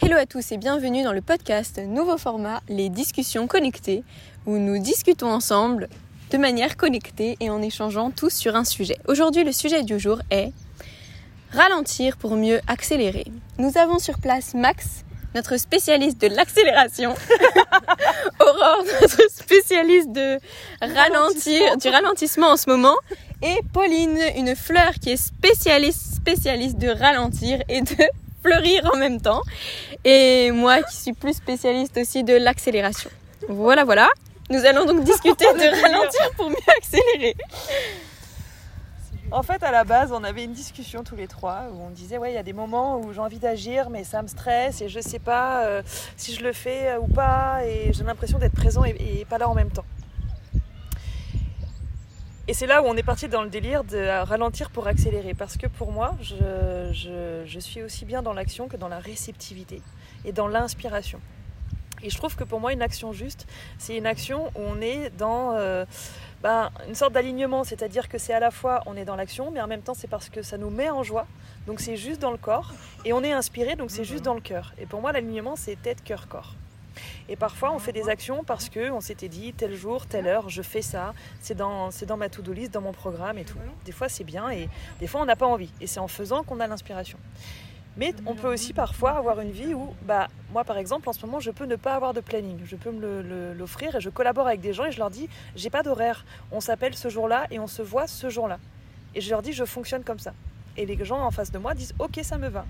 Hello à tous et bienvenue dans le podcast nouveau format Les discussions connectées où nous discutons ensemble de manière connectée et en échangeant tous sur un sujet. Aujourd'hui le sujet du jour est ralentir pour mieux accélérer. Nous avons sur place Max, notre spécialiste de l'accélération, Aurore, notre spécialiste de ralentir, du ralentissement en ce moment, et Pauline, une fleur qui est spécialiste, spécialiste de ralentir et de fleurir en même temps. Et moi qui suis plus spécialiste aussi de l'accélération. Voilà, voilà. Nous allons donc discuter de ralentir pour mieux accélérer. En fait, à la base, on avait une discussion tous les trois où on disait ouais, il y a des moments où j'ai envie d'agir, mais ça me stresse et je sais pas euh, si je le fais euh, ou pas, et j'ai l'impression d'être présent et, et pas là en même temps. Et c'est là où on est parti dans le délire de ralentir pour accélérer. Parce que pour moi, je, je- je suis aussi bien dans l'action que dans la réceptivité et dans l'inspiration. Et je trouve que pour moi, une action juste, c'est une action où on est dans euh, ben, une sorte d'alignement. C'est-à-dire que c'est à la fois, on est dans l'action, mais en même temps, c'est parce que ça nous met en joie. Donc c'est juste dans le corps. Et on est inspiré, donc c'est juste dans le cœur. Et pour moi, l'alignement, c'est tête, cœur, corps. Et parfois, on fait des actions parce que on s'était dit tel jour, telle heure, je fais ça. C'est dans, ma to-do list, dans mon programme et tout. Des fois, c'est bien et des fois, on n'a pas envie. Et c'est en faisant qu'on a l'inspiration. Mais on peut aussi parfois avoir une vie où, bah, moi par exemple, en ce moment, je peux ne pas avoir de planning. Je peux me l'offrir et je collabore avec des gens et je leur dis, j'ai pas d'horaire. On s'appelle ce jour-là et on se voit ce jour-là. Et je leur dis, je fonctionne comme ça. Et les gens en face de moi disent, ok, ça me va.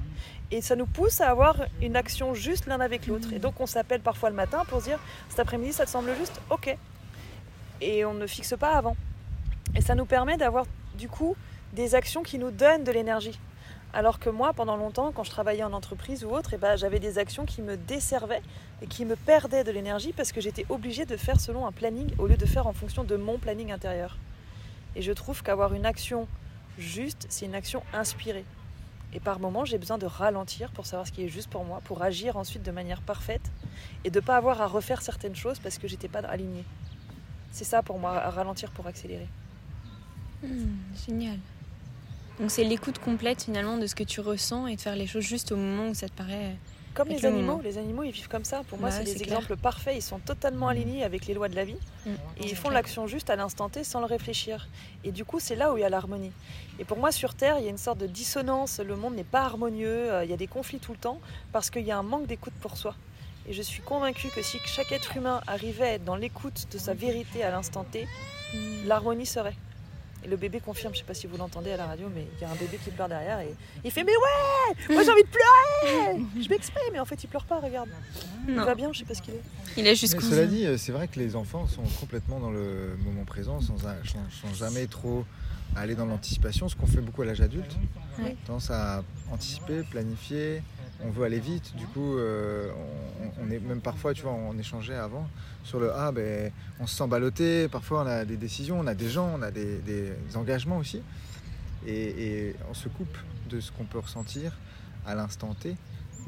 Et ça nous pousse à avoir une action juste l'un avec l'autre. Et donc on s'appelle parfois le matin pour dire, cet après-midi, ça te semble juste Ok. Et on ne fixe pas avant. Et ça nous permet d'avoir du coup des actions qui nous donnent de l'énergie. Alors que moi, pendant longtemps, quand je travaillais en entreprise ou autre, eh ben, j'avais des actions qui me desservaient et qui me perdaient de l'énergie parce que j'étais obligée de faire selon un planning au lieu de faire en fonction de mon planning intérieur. Et je trouve qu'avoir une action juste, c'est une action inspirée. Et par moments, j'ai besoin de ralentir pour savoir ce qui est juste pour moi, pour agir ensuite de manière parfaite et de ne pas avoir à refaire certaines choses parce que j'étais pas alignée. C'est ça pour moi, ralentir pour accélérer. Hmm, génial. Donc c'est l'écoute complète finalement de ce que tu ressens et de faire les choses juste au moment où ça te paraît. Comme les le animaux, moment. les animaux ils vivent comme ça. Pour moi, Ouais, c'est des clair. exemples parfaits. Ils sont totalement alignés avec les lois de la vie Mm. et ils font l'action juste à l'instant T sans le réfléchir. Et du coup, c'est là où il y a l'harmonie. Et pour moi, sur Terre, il y a une sorte de dissonance. Le monde n'est pas harmonieux. euh, Il y a des conflits tout le temps parce qu'il y a un manque d'écoute pour soi. Et je suis convaincue que si chaque être humain arrivait à être dans l'écoute de sa vérité à l'instant T, Hmm. l'harmonie serait. Et le bébé confirme, je sais pas si vous l'entendez à la radio, mais il y a un bébé qui pleure derrière et il fait Mais ouais Moi j'ai envie de pleurer Je m'exprime, mais en fait il pleure pas, regarde. Il Non, va bien, je sais pas ce qu'il est. il est jusqu'au. cela dit, c'est vrai que les enfants sont complètement dans le moment présent, sans, a- sans- sans jamais trop aller dans l'anticipation, ce qu'on fait beaucoup à l'âge adulte. Ouais. Tendance à anticiper, planifier, on veut aller vite, du coup euh, on, on est même parfois, tu vois, on échangeait avant sur le ah ben on se sent ballotté, parfois on a des décisions, on a des gens, on a des, des engagements aussi, et, et on se coupe de ce qu'on peut ressentir à l'instant T,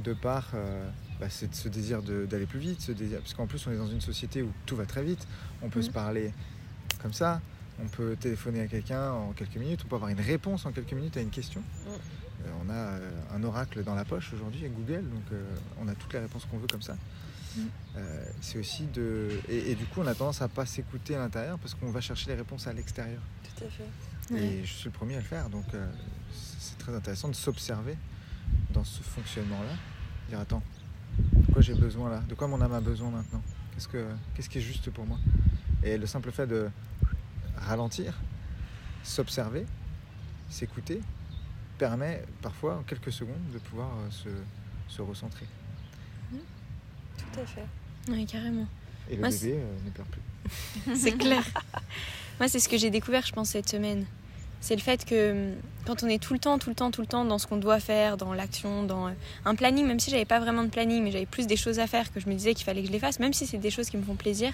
de par euh, bah, ce désir d'aller plus vite, ce désir, parce qu'en plus on est dans une société où tout va très vite, on peut Mhm. se parler comme ça, on peut téléphoner à quelqu'un en quelques minutes, on peut avoir une réponse en quelques minutes à une question. Euh, on a euh, un oracle dans la poche aujourd'hui avec Google, donc euh, on a toutes les réponses qu'on veut comme ça. Euh, c'est aussi de. Et, et du coup, on a tendance à pas s'écouter à l'intérieur parce qu'on va chercher les réponses à l'extérieur. Tout à fait. Ouais. Et je suis le premier à le faire, donc euh, c'est très intéressant de s'observer dans ce fonctionnement-là. Dire attends, de quoi j'ai besoin là? De quoi mon âme a besoin maintenant? Qu'est-ce que qu'est-ce qui est juste pour moi? Et le simple fait de ralentir, s'observer, s'écouter, permet parfois en quelques secondes de pouvoir euh, se, se recentrer. Tout à fait. Ouais, carrément. Et le Moi, bébé euh, ne pleure plus. C'est clair. Moi, c'est ce que j'ai découvert, je pense, cette semaine. C'est le fait que hum, quand on est tout le temps, tout le temps, tout le temps dans ce qu'on doit faire, dans l'action, dans euh, un planning, même si j'avais pas vraiment de planning, mais j'avais plus des choses à faire que je me disais qu'il fallait que je les fasse, même si c'est des choses qui me font plaisir.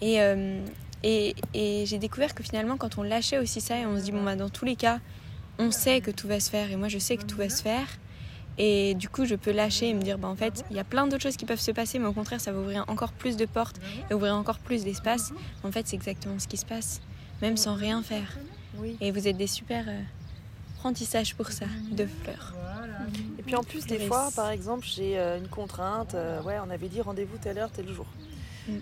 Et, euh, et, et j'ai découvert que finalement, quand on lâchait aussi ça et on se dit, bon, bah, dans tous les cas, on sait que tout va se faire et moi, je sais que tout va se faire. Et du coup, je peux lâcher et me dire, bah, en fait, il y a plein d'autres choses qui peuvent se passer, mais au contraire, ça va ouvrir encore plus de portes et ouvrir encore plus d'espace. En fait, c'est exactement ce qui se passe, même sans rien faire. Oui. Et vous êtes des super, euh, apprentissage pour ça, de fleurs. Et puis en plus, des fois, par exemple, j'ai euh, une contrainte. euh, ouais, on avait dit rendez-vous telle heure, tel jour. Mm.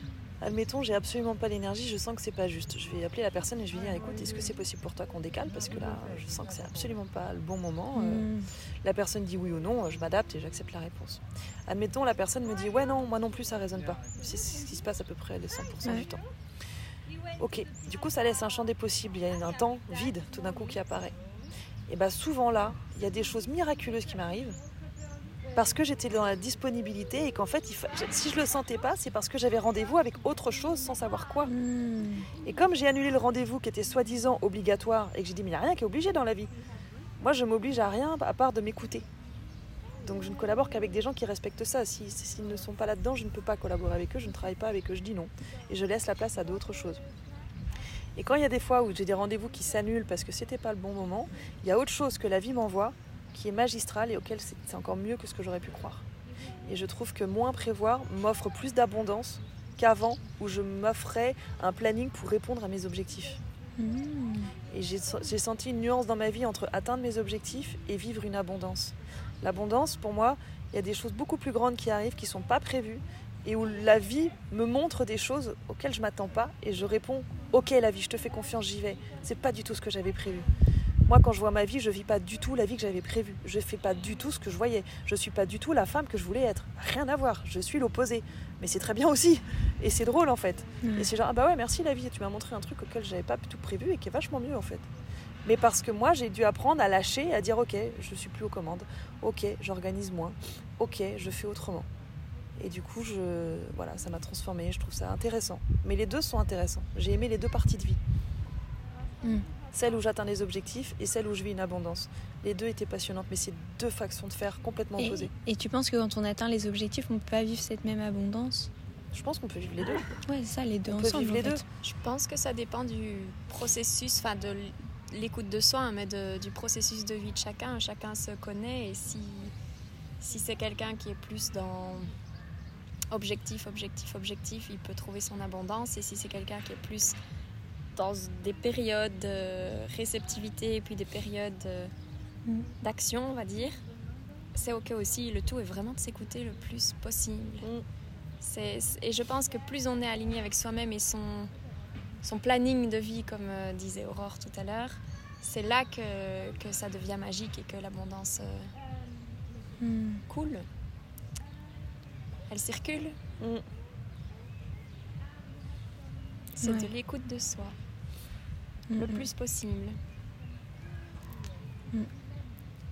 Admettons, j'ai absolument pas l'énergie, je sens que c'est pas juste. Je vais appeler la personne et je vais dire écoute, est-ce que c'est possible pour toi qu'on décale? Parce que là, je sens que c'est absolument pas le bon moment. Euh, Mm. La personne dit oui ou non, je m'adapte et j'accepte la réponse. Admettons, la personne me dit ouais, non, moi non plus, ça résonne pas. C'est ce qui se passe à peu près les 100% Ouais. du temps. Ok, du coup, ça laisse un champ des possibles. Il y a un temps vide tout d'un coup qui apparaît. Et bien, souvent là, il y a des choses miraculeuses qui m'arrivent parce que j'étais dans la disponibilité et qu'en fait, fa- si je le sentais pas, c'est parce que j'avais rendez-vous avec autre chose sans savoir quoi. Mm. Et comme j'ai annulé le rendez-vous qui était soi-disant obligatoire et que j'ai dit mais il n'y a rien qui est obligé dans la vie. Moi je m'oblige à rien à part de m'écouter. Donc je ne collabore qu'avec des gens qui respectent ça. Si- S'ils ne sont pas là-dedans, je ne peux pas collaborer avec eux, je ne travaille pas avec eux, je dis non. Et je laisse la place à d'autres choses. Et quand il y a des fois où j'ai des rendez-vous qui s'annulent parce que c'était pas le bon moment, il y a autre chose que la vie m'envoie qui est magistrale et auquel c'est encore mieux que ce que j'aurais pu croire. Et je trouve que moins prévoir m'offre plus d'abondance qu'avant où je m'offrais un planning pour répondre à mes objectifs. Mm. Et j'ai j'ai senti une nuance dans ma vie entre atteindre mes objectifs et vivre une abondance. L'abondance, pour moi, il y a des choses beaucoup plus grandes qui arrivent, qui ne sont pas prévues, et où la vie me montre des choses auxquelles je m'attends pas, et je réponds Ok, la vie, je te fais confiance, j'y vais. C'est pas du tout ce que j'avais prévu. Moi, quand je vois ma vie, je vis pas du tout la vie que j'avais prévue. Je fais pas du tout ce que je voyais. Je suis pas du tout la femme que je voulais être. Rien à voir. Je suis l'opposé. Mais c'est très bien aussi. Et c'est drôle en fait. Et c'est genre, ah bah ouais, merci la vie, tu m'as montré un truc auquel j'avais pas tout prévu et qui est vachement mieux en fait. Mais parce que moi, j'ai dû apprendre à lâcher, à dire, ok, je suis plus aux commandes, ok, j'organise moins, ok, je fais autrement. Et du coup, je, voilà, ça m'a transformé, je trouve ça intéressant. Mais les deux sont intéressants. J'ai aimé les deux parties de vie. Mm. Celle où j'atteins les objectifs et celle où je vis une abondance. Les deux étaient passionnantes, mais c'est deux factions de faire complètement Et, opposées. et tu penses que quand on atteint les objectifs, on peut pas vivre cette même abondance? Je pense qu'on peut vivre les deux. Ouais, c'est ça, les deux On peut ensemble. vivre les en fait. deux. Je pense que ça dépend du processus, enfin de l'écoute de soi, hein, mais de- du processus de vie de chacun. Chacun se connaît et si, si c'est quelqu'un qui est plus dans objectif, objectif, objectif, il peut trouver son abondance. Et si c'est quelqu'un qui est plus dans des périodes de réceptivité et puis des périodes euh, Mm. d'action, on va dire, c'est ok aussi. Le tout est vraiment de s'écouter le plus possible. Mm. C'est- et je pense que plus on est aligné avec soi-même et son, son planning de vie, comme euh, disait Aurore tout à l'heure, c'est là que, que ça devient magique et que l'abondance euh, Mm. coule. Elle circule. Mm. C'est Ouais. de l'écoute de soi, Mm, le mm. plus possible.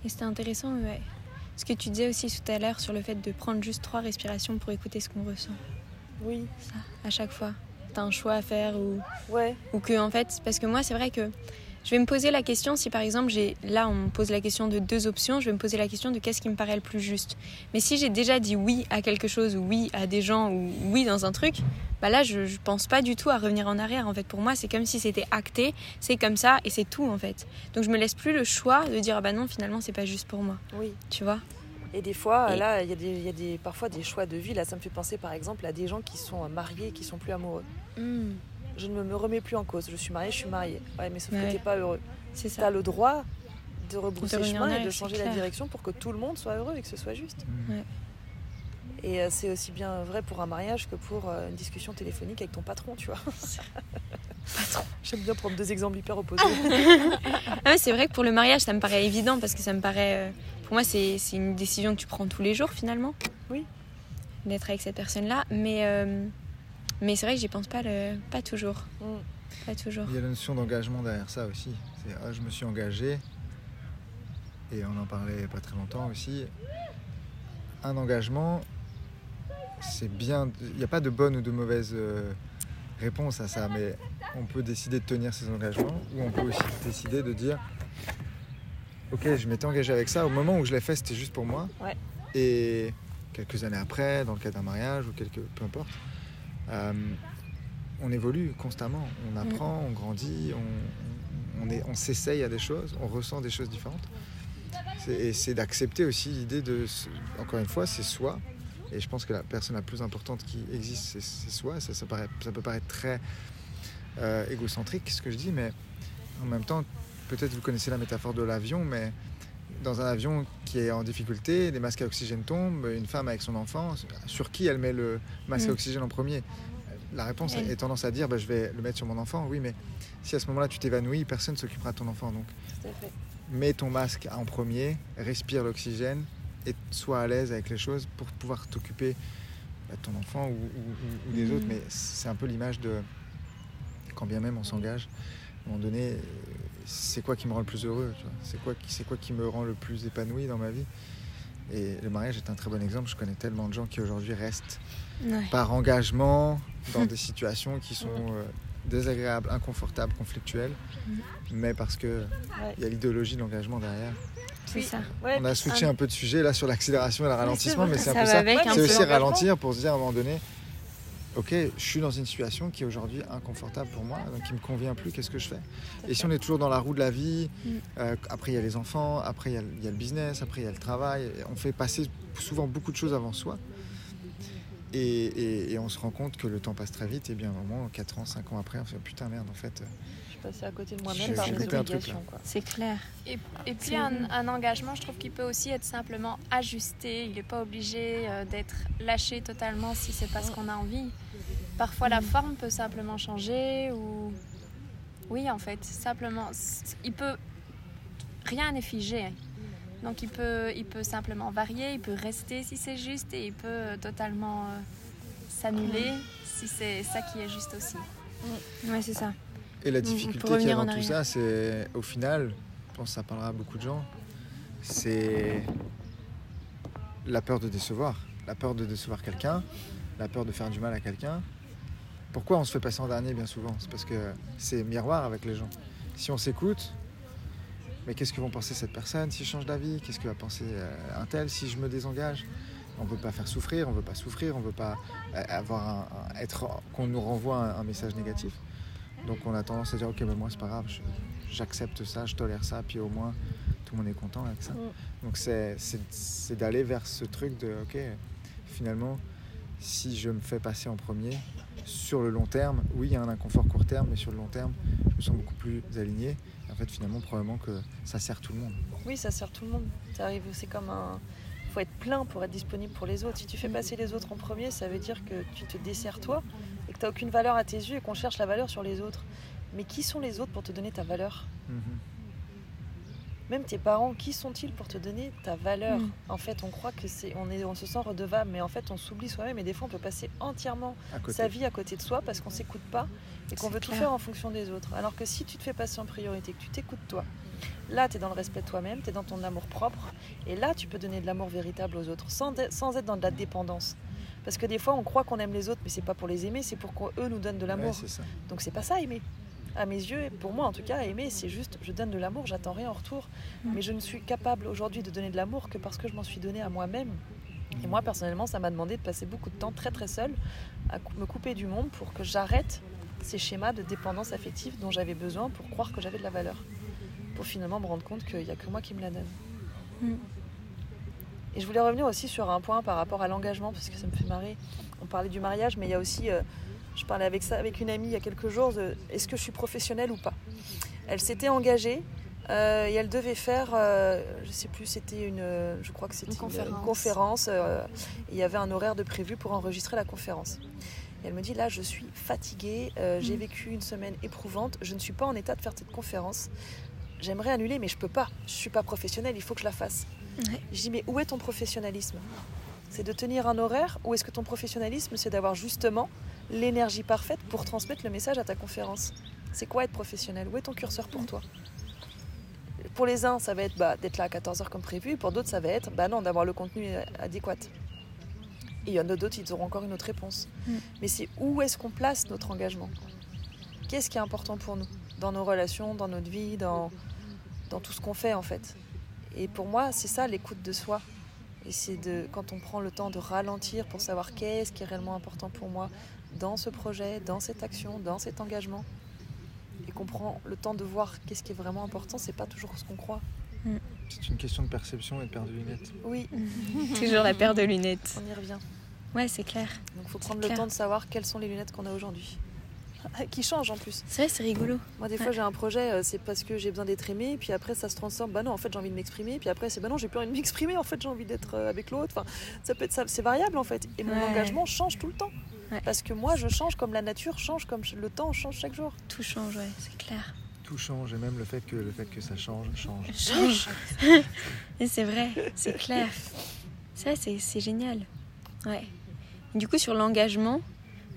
Et c'était intéressant, ouais. Ce que tu disais aussi tout à l'heure sur le fait de prendre juste trois respirations pour écouter ce qu'on ressent. Oui, Ça, à chaque fois. T'as un choix à faire ou, ouais. ou que, en fait, parce que moi, c'est vrai que je vais me poser la question si par exemple, j'ai là, on me pose la question de deux options, je vais me poser la question de qu'est-ce qui me paraît le plus juste. Mais si j'ai déjà dit oui à quelque chose ou oui à des gens ou oui dans un truc, bah là, je, je pense pas du tout à revenir en arrière. En fait, pour moi, c'est comme si c'était acté, c'est comme ça et c'est tout en fait. Donc je me laisse plus le choix de dire ah bah non, finalement, c'est pas juste pour moi. Oui. Tu vois? Et des fois, Et- là, il y a, des, il y a des, parfois des choix de vie. Là, ça me fait penser par exemple à des gens qui sont mariés et qui sont plus amoureux. Je ne me remets plus en cause. Je suis mariée, je suis mariée. Ouais, mais sauf Ouais. que t'es pas heureux. C'est Tu ça. as le droit de rebrousser De chemin et de changer la direction pour que tout le monde soit heureux et que ce soit juste. Mm. Ouais. Et euh, c'est aussi bien vrai pour un mariage que pour euh, une discussion téléphonique avec ton patron, tu vois. J'aime bien prendre deux exemples hyper opposés. Ah ouais, c'est vrai que pour le mariage, ça me paraît évident parce que ça me paraît. euh, Pour moi, c'est c'est une décision que tu prends tous les jours finalement. Oui. D'être avec cette personne-là. Mais, euh, mais c'est vrai que j'y pense pas, le... pas toujours. Mm. Pas toujours. Il y a la notion d'engagement derrière ça aussi. C'est ah, je me suis engagé, et on en parlait pas très longtemps aussi. Un engagement, c'est bien. Il n'y a pas de bonne ou de mauvaise euh, réponse à ça, mais on peut décider de tenir ses engagements ou on peut aussi décider de dire Ok, je m'étais engagé avec ça. Au moment où je l'ai fait, c'était juste pour moi. Ouais. Et quelques années après, dans le cas d'un mariage ou quelques, peu importe, euh, on évolue constamment. On apprend, on grandit, on, s'essaye à des choses, on ressent des choses différentes. Et c'est d'accepter aussi l'idée de, encore une fois, c'est soi. Et je pense que la personne la plus importante qui existe, c'est soi. Ça, ça, ça peut paraître très euh, égocentrique, ce que je dis, mais en même temps, peut-être vous connaissez la métaphore de l'avion, mais dans un avion qui est en difficulté, les masques à oxygène tombent, une femme avec son enfant, sur qui elle met le masque à Mm. oxygène en premier? La réponse Elle. est tendance à dire bah, je vais le mettre sur mon enfant. Oui, mais si à ce moment-là tu t'évanouis, personne ne s'occupera de ton enfant. Donc Tout à fait. mets ton masque en premier, respire l'oxygène et sois à l'aise avec les choses pour pouvoir t'occuper bah, de ton enfant ou, ou- ou- ou des Mhm. autres. Mais c'est un peu l'image de quand bien même on s'engage, à un moment donné, c'est quoi qui me rend le plus heureux C'est quoi, qui- c'est quoi qui me rend le plus épanoui dans ma vie Et le mariage est un très bon exemple. Je connais tellement de gens qui aujourd'hui restent Ouais. par engagement dans des situations qui sont euh, désagréables, inconfortables, conflictuelles, mais parce que Ouais. il y a l'idéologie de l'engagement derrière. C'est ça. Ouais, On a switché un- un peu de sujet là sur l'accélération et le ralentissement, mais c'est un peu ça. C'est aussi ralentir pour se dire à un moment donné, ok, je suis dans une situation qui est aujourd'hui inconfortable pour moi, donc qui me convient plus, qu'est-ce que je fais? Et si on est toujours dans la roue de la vie, Mm. euh, après il y a les enfants, après il y a, il y a le business, après il y a le travail, on fait passer souvent beaucoup de choses avant soi. Et, et- et on se rend compte que le temps passe très vite, et bien au moins 4 ans, 5 ans après, on dit putain merde en fait. euh, Je suis passée à côté de moi-même par mes obligations. C'est clair. Et, et puis un, un engagement, je trouve qu'il peut aussi être simplement ajusté. Il n'est pas obligé euh, d'être lâché totalement si c'est pas ce qu'on a envie. Parfois la forme peut simplement changer ou oui en fait simplement il peut rien n'est figé. Donc il peut il peut simplement varier, il peut rester si c'est juste et il peut euh, totalement euh, s'annuler si c'est ça qui est juste aussi. Ouais, c'est ça. Et la Mm, difficulté qu'il y a dans tout ça, c'est au final, je pense que ça parlera à beaucoup de gens, c'est la peur de décevoir. La peur de décevoir quelqu'un, la peur de faire du mal à quelqu'un. Pourquoi on se fait passer en dernier bien souvent? C'est parce que c'est miroir avec les gens. Si on s'écoute, mais qu'est-ce que vont penser cette personne si je change d'avis? Qu'est-ce que va penser euh, un tel si je me désengage? On ne veut pas faire souffrir, on ne veut pas souffrir, on ne veut pas euh, avoir un, un- être qu'on nous renvoie un- un message négatif. Donc on a tendance à dire ok mais moi c'est pas grave, j'accepte ça, je tolère ça, puis au moins tout le monde est content avec ça. Mm. Donc c'est d'aller vers ce truc de ok finalement si je me fais passer en premier, sur le long terme, oui il y a un inconfort court terme, mais sur le long terme je me sens beaucoup plus aligné. Et en fait finalement probablement que ça sert tout le monde. Oui, ça sert tout le monde. C'est comme un. faut être plein pour être disponible pour les autres. Si tu fais passer les autres en premier, ça veut dire que tu te desserres toi et que tu n'as aucune valeur à tes yeux et qu'on cherche la valeur sur les autres. Mais qui sont les autres pour te donner ta valeur? Mhm. Même tes parents, qui sont-ils pour te donner ta valeur Mm. En fait, on croit que c'est, on est, on se sent redevable, mais en fait, on s'oublie soi-même et des fois, on peut passer entièrement sa vie à côté de soi parce qu'on s'écoute pas et qu'on veut tout faire en fonction des autres. Alors que si tu te fais passer en priorité, que tu t'écoutes toi, là tu es dans le respect de toi-même, tu es dans ton amour propre et là tu peux donner de l'amour véritable aux autres sans, de- sans être dans de la dépendance. Parce que des fois on croit qu'on aime les autres mais c'est pas pour les aimer, c'est pour qu'eux nous donnent de Ouais, l'amour. ça. Donc c'est pas ça aimer. À mes yeux, et pour moi en tout cas, aimer c'est juste je donne de l'amour, j'attends rien en retour. Mm. Mais je ne suis capable aujourd'hui de donner de l'amour que parce que je m'en suis donné à moi-même. Et moi, personnellement, ça m'a demandé de passer beaucoup de temps très très seule à me couper du monde pour que j'arrête ces schémas de dépendance affective dont j'avais besoin pour croire que j'avais de la valeur. Pour finalement me rendre compte qu'il n'y a que moi qui me la donne. Mm. Et je voulais revenir aussi sur un point par rapport à l'engagement, parce que ça me fait marrer. On parlait du mariage, mais il y a aussi, euh, je parlais avec ça avec une amie il y a quelques jours, de est-ce que je suis professionnelle ou pas? Elle s'était engagée euh, et elle devait faire, euh, je sais plus, c'était une, je crois que c'était Une conférence. conférence, euh, il y avait un horaire de prévu pour enregistrer la conférence. Et elle me dit là, je suis fatiguée, euh, j'ai Mm. vécu une semaine éprouvante, je ne suis pas en état de faire cette conférence. J'aimerais annuler, mais je peux pas. Je suis pas professionnelle, il faut que je la fasse. Ouais. Je dis mais où est ton professionnalisme? C'est de tenir un horaire ou est-ce que ton professionnalisme c'est d'avoir justement l'énergie parfaite pour transmettre le message à ta conférence C'est quoi être professionnel? Où est ton curseur pour toi? Pour les uns, ça va être bah, d'être là à 14h comme prévu, pour d'autres, ça va être bah non, d'avoir le contenu euh, adéquat. Et il y en a d'autres, ils auront encore une autre réponse. Mm. Mais c'est où est-ce qu'on place notre engagement? Qu'est-ce qui est important pour nous? Dans nos relations, dans notre vie, dans, dans tout ce qu'on fait en fait. Et pour moi, c'est ça l'écoute de soi. Et c'est de quand on prend le temps de ralentir pour savoir qu'est-ce qui est réellement important pour moi dans ce projet, dans cette action, dans cet engagement. Et qu'on prend le temps de voir qu'est-ce qui est vraiment important, c'est pas toujours ce qu'on croit. C'est une question de perception et de paire de lunettes. Oui, Toujours la paire de lunettes. on y revient. Ouais, c'est clair. Donc il faut prendre le clair. temps de savoir quelles sont les lunettes qu'on a aujourd'hui. qui change en plus. C'est vrai, c'est rigolo. Moi, des Ouais. fois, j'ai un projet, euh, c'est parce que j'ai besoin d'être aimé, puis après, ça se transforme. Bah non, en fait, j'ai envie de m'exprimer, puis après, c'est bah non, j'ai plus envie de m'exprimer, en fait, j'ai envie d'être euh, avec l'autre. Enfin, ça peut être ça, c'est variable en fait. Et mon Ouais. engagement change tout le temps. Ouais. Parce que moi, je change comme la nature change, comme le temps change chaque jour. Tout change, ouais, c'est clair. Tout change et même le fait que, le fait que ça change, change. Change. Et c'est vrai, c'est clair. Ça, c'est c'est génial. Ouais. Et du coup, sur l'engagement,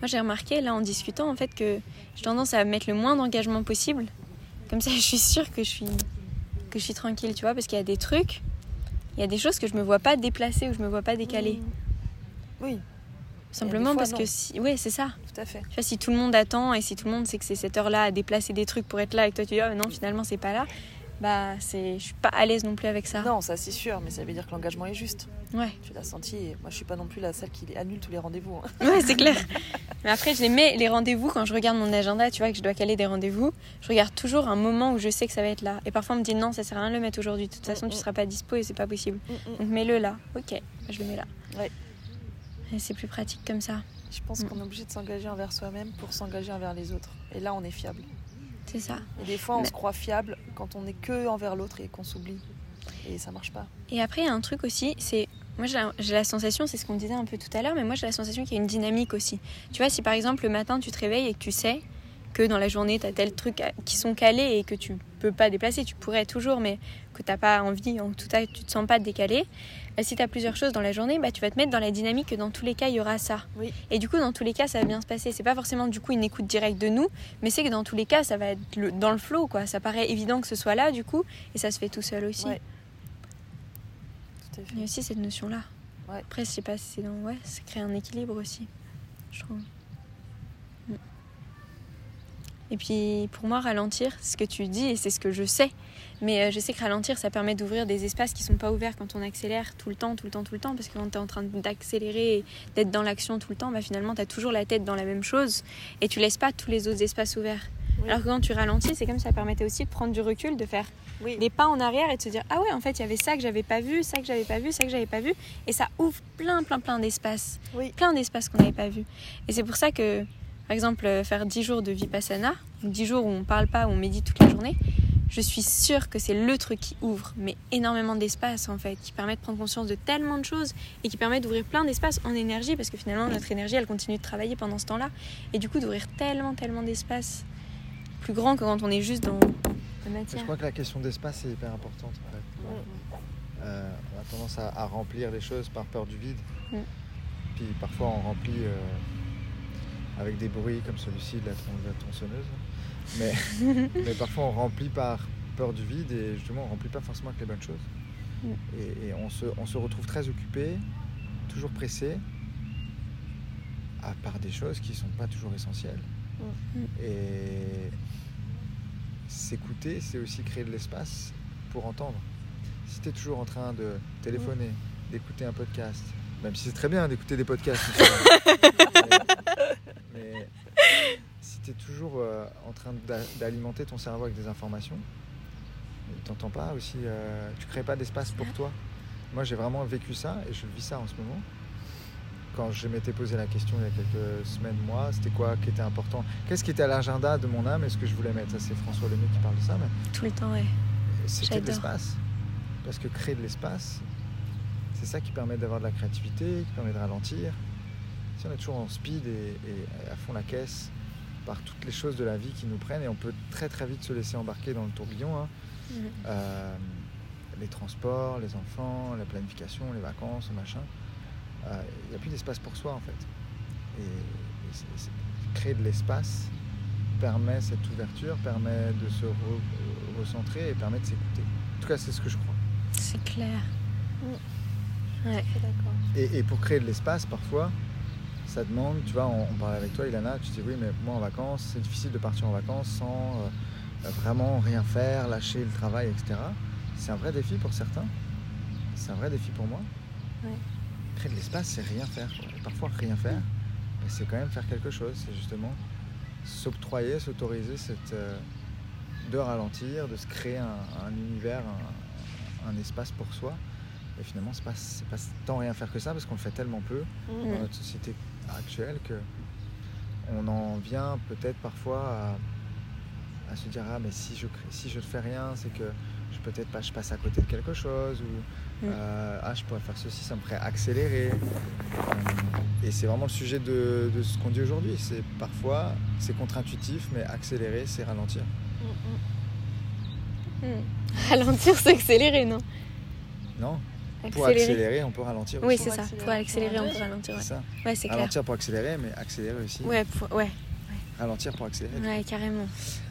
moi j'ai remarqué là en discutant en fait que j'ai tendance à mettre le moins d'engagement possible. Comme ça, je suis sûre que je suis que je suis tranquille, tu vois, parce qu'il y a des trucs, il y a des choses que je me vois pas déplacer ou je me vois pas décaler. Oui, Simplement fois, parce non. que si, ouais, c'est ça. tout à fait. Tu vois, si tout le monde attend et si tout le monde sait que c'est cette heure-là à déplacer des trucs pour être là et que toi tu dis oh, non finalement c'est pas là, bah c'est je suis pas à l'aise non plus avec ça. Non, ça c'est sûr, mais ça veut dire que l'engagement est juste. Ouais. Tu l'as senti. Et moi, je suis pas non plus la celle qui annule tous les rendez-vous. hein. Ouais, c'est clair. Mais après, je les mets, les rendez-vous, quand je regarde mon agenda, tu vois, que je dois caler des rendez-vous, je regarde toujours un moment où je sais que ça va être là. Et parfois, on me dit non, ça sert à rien de le mettre aujourd'hui. De toute façon, tu seras pas dispo et c'est pas possible. Mm, mm. Donc, mets-le là. Ok, je le mets là. Ouais. Et c'est plus pratique comme ça. Je pense Mm. qu'on est obligé de s'engager envers soi-même pour s'engager envers les autres. Et là, on est fiable. C'est ça. Et des fois, on Mais- se croit fiable quand on est que envers l'autre et qu'on s'oublie. Et ça marche pas. Et après, il y a un truc aussi, c'est. Moi, j'ai la, la sensation, c'est ce qu'on disait un peu tout à l'heure, mais moi, j'ai la sensation qu'il y a une dynamique aussi. Tu vois, si par exemple, le matin, tu te réveilles et que tu sais que dans la journée, tu as tel truc qui sont calés et que tu peux pas déplacer, tu pourrais toujours, mais que tu n'as pas envie, en tout cas, tu te sens pas décalé. Bah, si tu as plusieurs choses dans la journée, bah, tu vas te mettre dans la dynamique que dans tous les cas, il y aura ça. Oui. Et du coup, dans tous les cas, ça va bien se passer. C'est pas forcément du coup une écoute directe de nous, mais c'est que dans tous les cas, ça va être le- dans le flow, quoi. Ça paraît évident que ce soit là, du coup, et ça se fait tout seul aussi. Ouais. Tout à Il y a aussi cette notion-là. Ouais. Après, je sais pas si c'est dans. Ouais, ça crée un équilibre aussi, je trouve. Et puis, pour moi, ralentir, c'est ce que tu dis et c'est ce que je sais. Mais euh, je sais que ralentir, ça permet d'ouvrir des espaces qui sont pas ouverts quand on accélère tout le temps, tout le temps, tout le temps. Parce que quand tu es en train d'accélérer et d'être dans l'action tout le temps, bah, finalement, tu as toujours la tête dans la même chose et tu laisses pas tous les autres espaces ouverts. Oui. Alors que quand tu ralentis, c'est comme ça permettait aussi de prendre du recul, de faire Oui. des pas en arrière et de se dire ah ouais en fait il y avait ça que j'avais pas vu, ça que j'avais pas vu, ça que j'avais pas vu et ça ouvre plein plein plein d'espaces, Oui. plein d'espaces qu'on n'avait pas vu. Et c'est pour ça que par exemple euh, faire 10 jours de vipassana, donc 10 jours où on parle pas, où on médite toute la journée, je suis sûre que c'est le truc qui ouvre mais énormément d'espace en fait, qui permet de prendre conscience de tellement de choses et qui permet d'ouvrir plein d'espaces en énergie parce que finalement notre énergie elle continue de travailler pendant ce temps-là et du coup d'ouvrir tellement tellement d'espaces plus grands que quand on est juste dans la Je matière. crois que la question d'espace est hyper importante. en fait. Euh, on a tendance à, à remplir les choses par peur du vide. Mm. Puis parfois on remplit euh, avec des bruits comme celui-ci de la, tronçonneuse. Mais, mais parfois on remplit par peur du vide et justement on remplit pas forcément avec les bonnes choses. Et, et on, se, on se retrouve très occupé, toujours pressé, à part des choses qui sont pas toujours essentielles. Et s'écouter, c'est aussi créer de l'espace pour entendre. Si tu es toujours en train de téléphoner, d'écouter un podcast, même si c'est très bien d'écouter des podcasts, mais, si tu es toujours euh, en train d'a- d'alimenter ton cerveau avec des informations, tu n'entends pas aussi, euh, tu crées pas d'espace pour toi. Moi j'ai vraiment vécu ça et je vis ça en ce moment. Quand je m'étais posé la question il y a quelques semaines, mois, c'était quoi qui était important? Qu'est-ce qui était à l'agenda de mon âme? Et ce que je voulais mettre? Ça c'est François Lemay qui parle de ça, mais Tout le temps, ouais. c'était de l'espace. Parce que créer de l'espace, c'est ça qui permet d'avoir de la créativité, qui permet de ralentir. Si on est toujours en speed et, et à fond la caisse par toutes les choses de la vie qui nous prennent, et on peut très très vite se laisser embarquer dans le tourbillon. hein. Mhm. Euh, les transports, les enfants, la planification, les vacances, le machin. Euh, Il n'y a plus d'espace pour soi en fait. Et, créer de l'espace permet cette ouverture, permet de se re- recentrer et permet de s'écouter. En tout cas, c'est ce que je crois. C'est clair. Je suis d'accord. Et, et pour créer de l'espace, parfois, ça demande, tu vois, on, on parlait avec toi, Ilana, tu dis oui, mais moi en vacances, c'est difficile de partir en vacances sans euh, vraiment rien faire, lâcher le travail, etc. C'est un vrai défi pour certains. C'est un vrai défi pour moi. Ouais. Créer de l'espace, c'est rien faire. quoi. Et parfois, rien faire, mais c'est quand même faire quelque chose. C'est justement s'octroyer, s'autoriser cette, euh, de ralentir, de se créer un, un univers, un, un espace pour soi. Et finalement, c'est pas, pas tant rien faire que ça, parce qu'on le fait tellement peu Mm. dans notre société actuelle que on en vient peut-être parfois à, à se dire ah mais si je si je ne fais rien, c'est que je peut-être pas je passe à côté de quelque chose ou Mm. euh, ah je pourrais faire ceci, ça me ferait accélérer. Euh, Et c'est vraiment le sujet de, de ce qu'on dit aujourd'hui. C'est parfois c'est contre-intuitif, mais accélérer, c'est ralentir. Ralentir, c'est accélérer, non? Non, pour Accélérer. on peut ralentir. Oui, aussi. c'est Pour ça. Pour accélérer, on peut ralentir. Ouais, C'est ça. ouais c'est clair. Ralentir pour accélérer, mais accélérer aussi. Ouais, pour- ouais, Ralentir pour accélérer. ouais, carrément.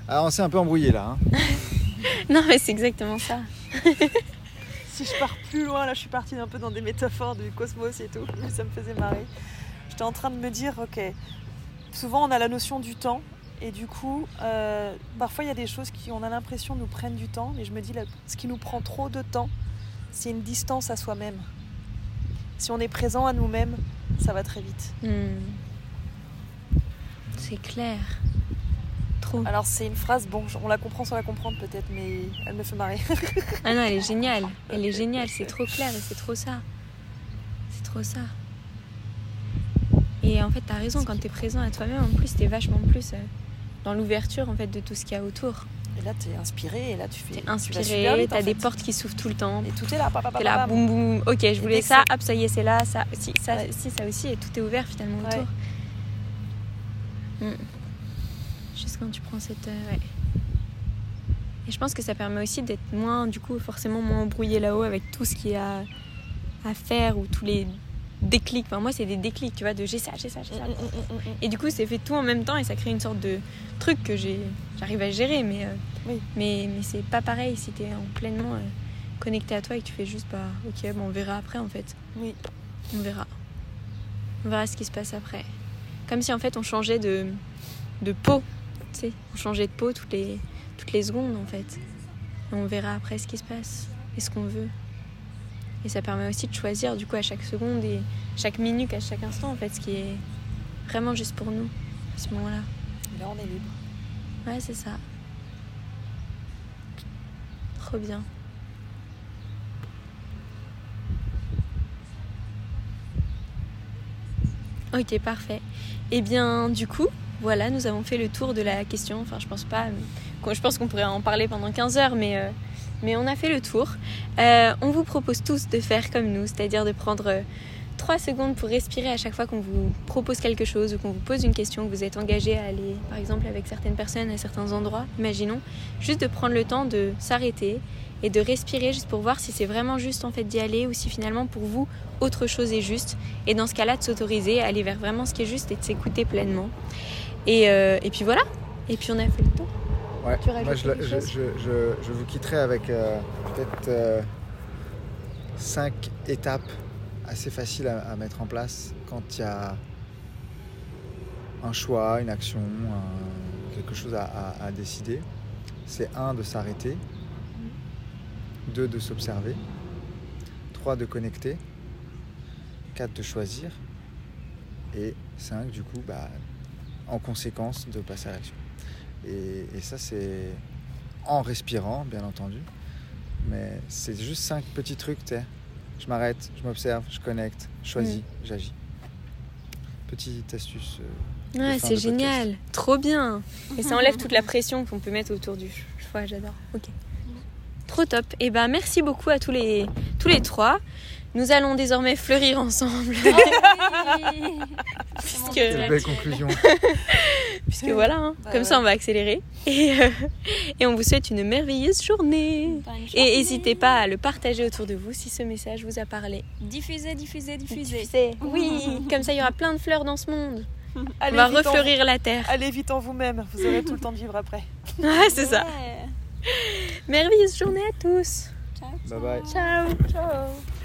Alors on s'est un peu embrouillé là. hein. Non, mais c'est exactement ça. Si je pars plus loin, là je suis partie un peu dans des métaphores du cosmos et tout, mais ça me faisait marrer. J'étais en train de me dire, ok, souvent on a la notion du temps, et du coup, euh, parfois il y a des choses qui, on a l'impression, nous prennent du temps, et je me dis, là, ce qui nous prend trop de temps, c'est une distance à soi-même. Si on est présent à nous-mêmes, ça va très vite. Hmm. C'est clair. Trop. Alors c'est une phrase, bon, on la comprend sans la comprendre peut-être, mais elle me fait marrer. Ah non, elle est géniale. Elle est géniale. C'est trop clair et c'est trop ça. C'est trop ça. Et en fait, t'as raison. Quand t'es présent à toi-même, en plus, t'es vachement plus euh, dans l'ouverture en fait de tout ce qu'il y a autour. Et là, t'es inspiré, et là, tu fais. T'es tu inspiré. en T'as des portes qui s'ouvrent tout le temps. Et tout est là, papa, T'es là, boum boum. Ok, je voulais ça. Hop, ça y est, c'est là. Ça, si, ça, Ouais. si, ça aussi. Et tout est ouvert finalement Ouais. autour. Hmm. Juste quand tu prends cette. euh, ouais. Et je pense que ça permet aussi d'être moins, du coup, forcément moins embrouillé là-haut avec tout ce qu'il y a à faire ou tous les déclics. Enfin, moi, c'est des déclics, tu vois, de j'ai ça, j'ai ça, j'ai ça. Et du coup, c'est fait tout en même temps et ça crée une sorte de truc que j'ai, j'arrive à gérer, mais, euh, Oui. mais, mais c'est pas pareil si t'es en pleinement euh, connecté à toi et que tu fais juste, bah, ok, bon, on verra après en fait. Oui. On verra. On verra ce qui se passe après. Comme si en fait on changeait de, de peau, tu sais, on changeait de peau toutes les, toutes les secondes en fait. Et on verra après ce qui se passe et ce qu'on veut. Et ça permet aussi de choisir du coup à chaque seconde et chaque minute, à chaque instant en fait, ce qui est vraiment juste pour nous à ce moment-là. Et là, on est libre. Ouais, c'est ça. Trop bien. Ok, parfait. Eh bien, du coup, voilà, nous avons fait le tour de la question. Enfin, je pense pas. qu'on- Je pense qu'on pourrait en parler pendant 15 heures, mais, euh, mais on a fait le tour. Euh, on vous propose tous de faire comme nous, c'est-à-dire de prendre euh, 3 secondes pour respirer à chaque fois qu'on vous propose quelque chose ou qu'on vous pose une question, que vous êtes engagé à aller, par exemple, avec certaines personnes à certains endroits, imaginons, juste de prendre le temps de s'arrêter et de respirer juste pour voir si c'est vraiment juste en fait d'y aller ou si finalement pour vous autre chose est juste. Et dans ce cas-là de s'autoriser à aller vers vraiment ce qui est juste et de s'écouter pleinement. Et, euh, et puis voilà. Et puis on a fait le tour Ouais. Tu rajoutes Moi, je, vous quitterai avec euh, peut-être euh, cinq étapes assez faciles à, à mettre en place quand il y a un choix, une action, un- quelque chose à, à- à décider. C'est un de s'arrêter, deux de s'observer, trois de connecter, quatre de choisir et cinq du coup bah, en conséquence de passer à l'action. Et, et ça, c'est en respirant, bien entendu. Mais c'est juste cinq petits trucs, tu sais. Je m'arrête, je m'observe, je connecte, je choisis, j'agis. Petite astuce. euh, ouais c'est génial trop bien et ça enlève toute la pression qu'on peut mettre autour du choix j'adore ok trop top et ben merci beaucoup à tous les tous les trois nous allons désormais fleurir ensemble puisque Quelle belle conclusion. Puisque voilà, hein. Bah comme ouais. ça on va accélérer. Et, euh, et on vous souhaite une merveilleuse journée. Et n'hésitez pas à le partager autour de vous si ce message vous a parlé. Diffuser, diffuser, diffuser. Diffusez. Oui, comme ça il y aura plein de fleurs dans ce monde. On va en- refleurir la terre. Allez vite en vous-même, vous aurez tout le temps de vivre après. Ouais, c'est ça. Merveilleuse journée à tous. Ciao, Bye bye. Ciao. Ciao